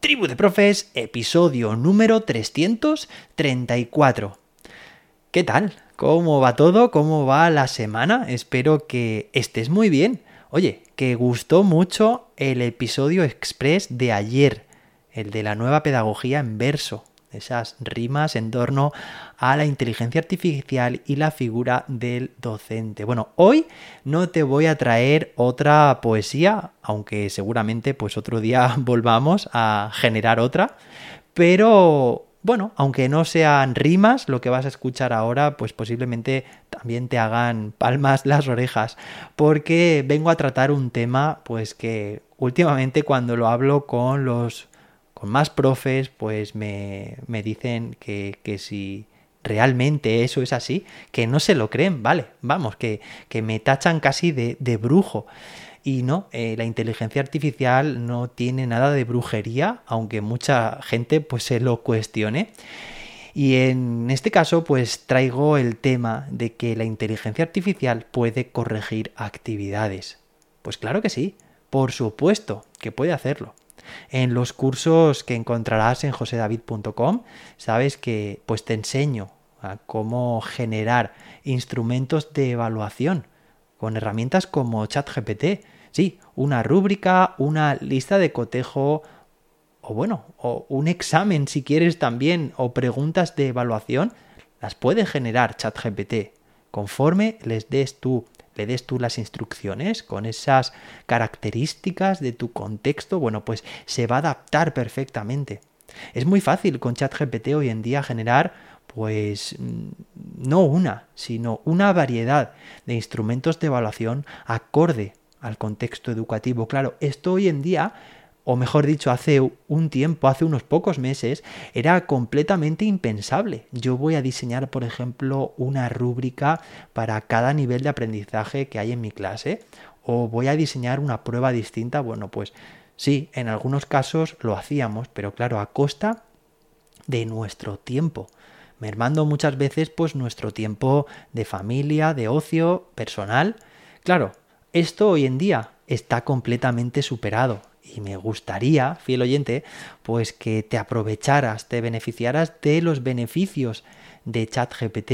Tribu de Profes, episodio número 334. ¿Qué tal? ¿Cómo va todo? ¿Cómo va la semana? Espero que estés muy bien. Oye, que gustó mucho el episodio express de ayer, el de la nueva pedagogía en verso esas rimas en torno a la inteligencia artificial y la figura del docente. Bueno, hoy no te voy a traer otra poesía, aunque seguramente pues otro día volvamos a generar otra, pero bueno, aunque no sean rimas, lo que vas a escuchar ahora, pues posiblemente también te hagan palmas las orejas, porque vengo a tratar un tema, pues que últimamente cuando lo hablo con los con más profes, pues me, dicen que, si realmente eso es así, que no se lo creen, vale, vamos, que, que me tachan casi de, de brujo. Y no, eh, la inteligencia artificial no tiene nada de brujería, aunque mucha gente pues se lo cuestione. Y en este caso pues traigo el tema de que la inteligencia artificial puede corregir actividades. Pues claro que sí, por supuesto que puede hacerlo. En los cursos que encontrarás en josedavid.com, sabes que pues te enseño a cómo generar instrumentos de evaluación con herramientas como ChatGPT. Sí, una rúbrica, una lista de cotejo o bueno, o un examen si quieres también o preguntas de evaluación, las puede generar ChatGPT conforme les des tú le des tú las instrucciones con esas características de tu contexto, bueno, pues se va a adaptar perfectamente. Es muy fácil con ChatGPT hoy en día generar pues mm, no una, sino una variedad de instrumentos de evaluación acorde al contexto educativo. Claro, esto hoy en día o mejor dicho, hace un tiempo, hace unos pocos meses, era completamente impensable. Yo voy a diseñar, por ejemplo, una rúbrica para cada nivel de aprendizaje que hay en mi clase, o voy a diseñar una prueba distinta. Bueno, pues sí, en algunos casos lo hacíamos, pero claro, a costa de nuestro tiempo mermando muchas veces pues nuestro tiempo de familia, de ocio, personal. Claro, esto hoy en día está completamente superado y me gustaría, fiel oyente, pues que te aprovecharas, te beneficiaras de los beneficios de ChatGPT.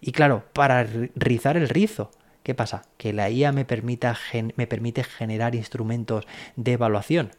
Y claro, para rizar el rizo, ¿qué pasa? Que la IA me, permita me permite generar instrumentos de evaluación.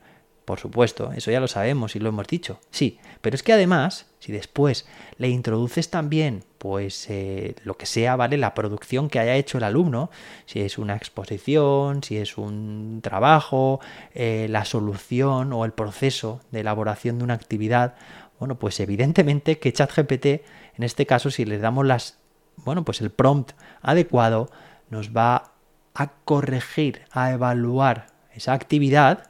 Por supuesto, eso ya lo sabemos y lo hemos dicho. Sí, pero es que además, si después le introduces también, pues eh, lo que sea, ¿vale? La producción que haya hecho el alumno, si es una exposición, si es un trabajo, eh, la solución o el proceso de elaboración de una actividad, bueno, pues evidentemente que ChatGPT, en este caso, si le damos las, bueno, pues el prompt adecuado, nos va a corregir, a evaluar esa actividad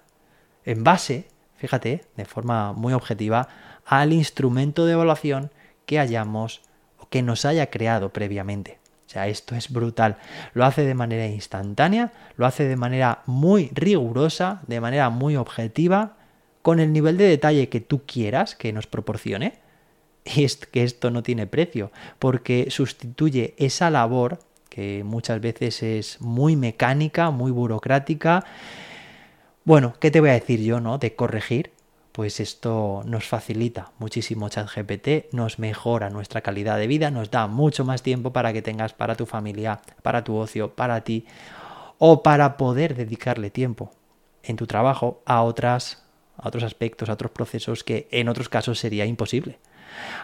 en base, fíjate, de forma muy objetiva, al instrumento de evaluación que hayamos o que nos haya creado previamente. O sea, esto es brutal. Lo hace de manera instantánea, lo hace de manera muy rigurosa, de manera muy objetiva, con el nivel de detalle que tú quieras que nos proporcione. Y es que esto no tiene precio, porque sustituye esa labor que muchas veces es muy mecánica, muy burocrática, bueno, ¿qué te voy a decir yo, no? De corregir, pues esto nos facilita muchísimo ChatGPT, nos mejora nuestra calidad de vida, nos da mucho más tiempo para que tengas para tu familia, para tu ocio, para ti o para poder dedicarle tiempo en tu trabajo a otras a otros aspectos, a otros procesos que en otros casos sería imposible.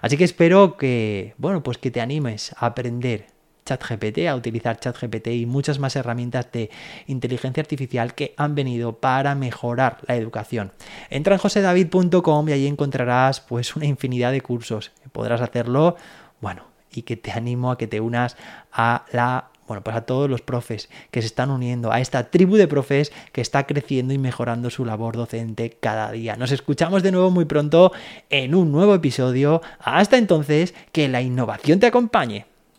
Así que espero que, bueno, pues que te animes a aprender ChatGPT, a utilizar ChatGPT y muchas más herramientas de inteligencia artificial que han venido para mejorar la educación. Entra en josedavid.com y ahí encontrarás pues una infinidad de cursos. Podrás hacerlo, bueno, y que te animo a que te unas a la bueno, pues a todos los profes que se están uniendo a esta tribu de profes que está creciendo y mejorando su labor docente cada día. Nos escuchamos de nuevo muy pronto en un nuevo episodio. Hasta entonces, que la innovación te acompañe.